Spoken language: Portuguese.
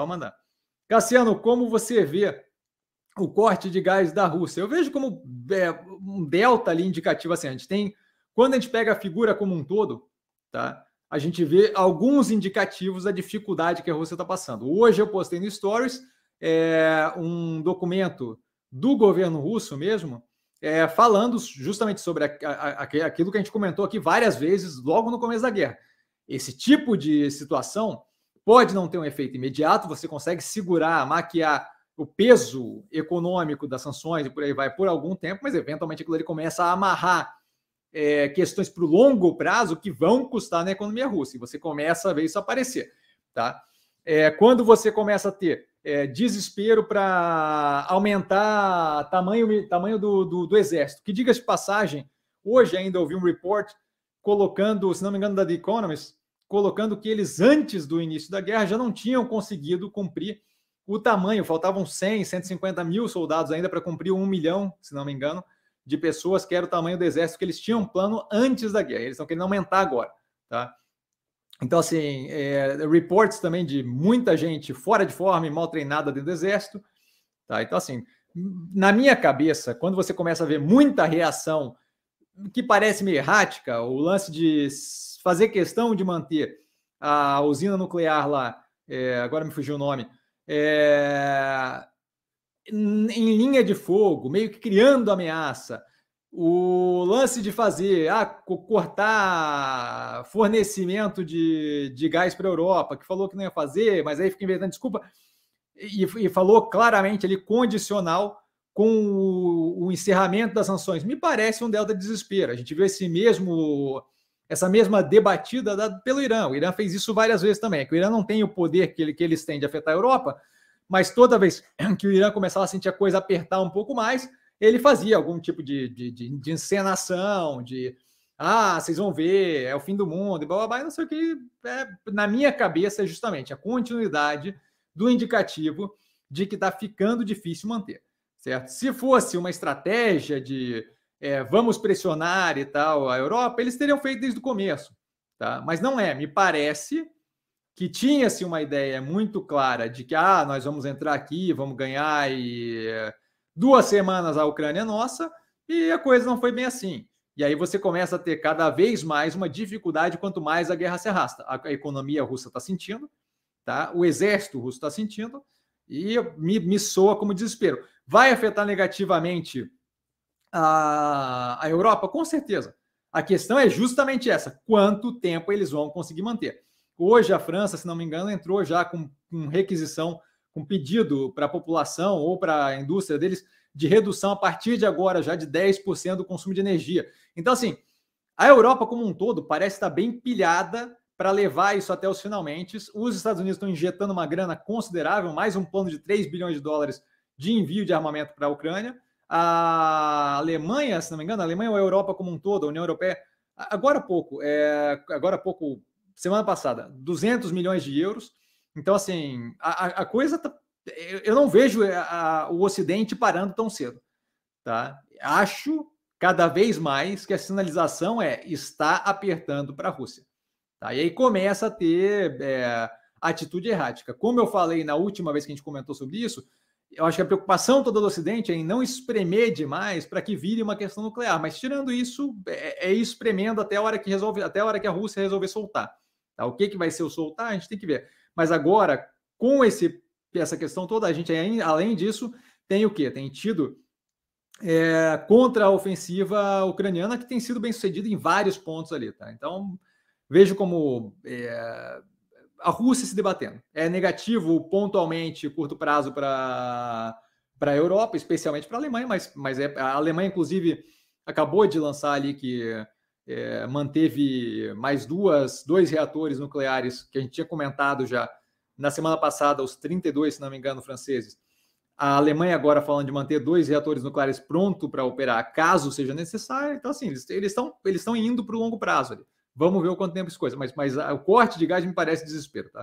Pode mandar. Cassiano, como você vê o corte de gás da Rússia? Eu vejo como é, um delta ali indicativo assim. A gente tem, quando a gente pega a figura como um todo, tá? A gente vê alguns indicativos da dificuldade que a Rússia está passando. Hoje eu postei no Stories é, um documento do governo russo mesmo, é, falando justamente sobre a, a, aquilo que a gente comentou aqui várias vezes logo no começo da guerra. Esse tipo de situação pode não ter um efeito imediato, você consegue segurar, maquiar o peso econômico das sanções e por aí vai por algum tempo, mas eventualmente aquilo ali começa a amarrar é, questões para o longo prazo que vão custar na economia russa, e você começa a ver isso aparecer. Tá? É, quando você começa a ter é, desespero para aumentar tamanho, tamanho do, do, do exército. Que diga de passagem, hoje ainda ouvi um report colocando, se não me engano, da The Economist, colocando que eles, antes do início da guerra, já não tinham conseguido cumprir o tamanho, faltavam 100, 150 mil soldados ainda para cumprir um milhão, se não me engano, de pessoas, que era o tamanho do exército que eles tinham plano antes da guerra. Eles estão querendo aumentar agora, tá? Então, assim, é, reports também de muita gente fora de forma e mal treinada dentro do exército. Tá? Então, assim, na minha cabeça, quando você começa a ver muita reação que parece meio errática, o lance de fazer questão de manter a usina nuclear lá, é, agora me fugiu o nome, é, em linha de fogo, meio que criando ameaça, o lance de fazer, ah, cortar fornecimento de, de gás para a Europa, que falou que não ia fazer, mas aí fica inventando desculpa, e, e falou claramente ali condicional com o, o, encerramento das sanções. Me parece um delta de desespero. A gente viu esse mesmo essa mesma debatida dada pelo Irã. O Irã fez isso várias vezes também, que o Irã não tem o poder que, ele, que eles têm de afetar a Europa, mas toda vez que o Irã começava a sentir a coisa apertar um pouco mais, ele fazia algum tipo de, de, de, de encenação, de ah, vocês vão ver, é o fim do mundo, e blá, blá, blá, não sei o que. É, na minha cabeça, é justamente a continuidade do indicativo de que está ficando difícil manter, certo? Se fosse uma estratégia de é, vamos pressionar e tal a Europa, eles teriam feito desde o começo, tá? Mas não é, me parece que tinha-se uma ideia muito clara de que ah, nós vamos entrar aqui, vamos ganhar e duas semanas a Ucrânia é nossa, e a coisa não foi bem assim. E aí você começa a ter cada vez mais uma dificuldade quanto mais a guerra se arrasta. A economia russa está sentindo, tá? o exército russo está sentindo, e me, me soa como desespero. Vai afetar negativamente a, a Europa? Com certeza. A questão é justamente essa: quanto tempo eles vão conseguir manter. Hoje a França, se não me engano, entrou já com, com requisição com pedido para a população ou para a indústria deles de redução a partir de agora já de 10% do consumo de energia. Então, assim, a Europa como um todo parece estar bem pilhada para levar isso até os finalmente. Os Estados Unidos estão injetando uma grana considerável, mais um plano de 3 bilhões de dólares de envio de armamento para a Ucrânia. A Alemanha, se não me engano, a Alemanha ou a Europa como um todo, a União Europeia, agora há pouco, é, agora há pouco, semana passada, 200 milhões de euros então, assim, a, a coisa tá, eu não vejo eh, a, o Ocidente parando tão cedo. Tá? Acho cada vez mais que a sinalização é está apertando para a Rússia. Tá? E aí começa a ter é, atitude errática. Como eu falei na última vez que a gente comentou sobre isso, eu acho que a preocupação toda do Ocidente é em não espremer demais para que vire uma questão nuclear. Mas tirando isso, é, é espremendo até a hora que resolve, até a hora que a Rússia resolver soltar. Tá? O que, que vai ser o soltar, a gente tem que ver. Mas agora, com esse, essa questão toda, a gente, além disso, tem o quê? Tem tido é, contra a ofensiva ucraniana, que tem sido bem sucedida em vários pontos ali. Tá? Então, vejo como é, a Rússia se debatendo. É negativo pontualmente, curto prazo, para a Europa, especialmente para a Alemanha, mas, mas é, a Alemanha, inclusive, acabou de lançar ali que é, manteve mais duas, dois reatores nucleares que a gente tinha comentado já na semana passada, os 32, se não me engano, franceses. A Alemanha agora falando de manter dois reatores nucleares pronto para operar caso seja necessário. Então, assim, eles estão eles indo para o longo prazo. Ali. Vamos ver o quanto tempo isso coisa. Mas, mas o corte de gás me parece desespero, tá?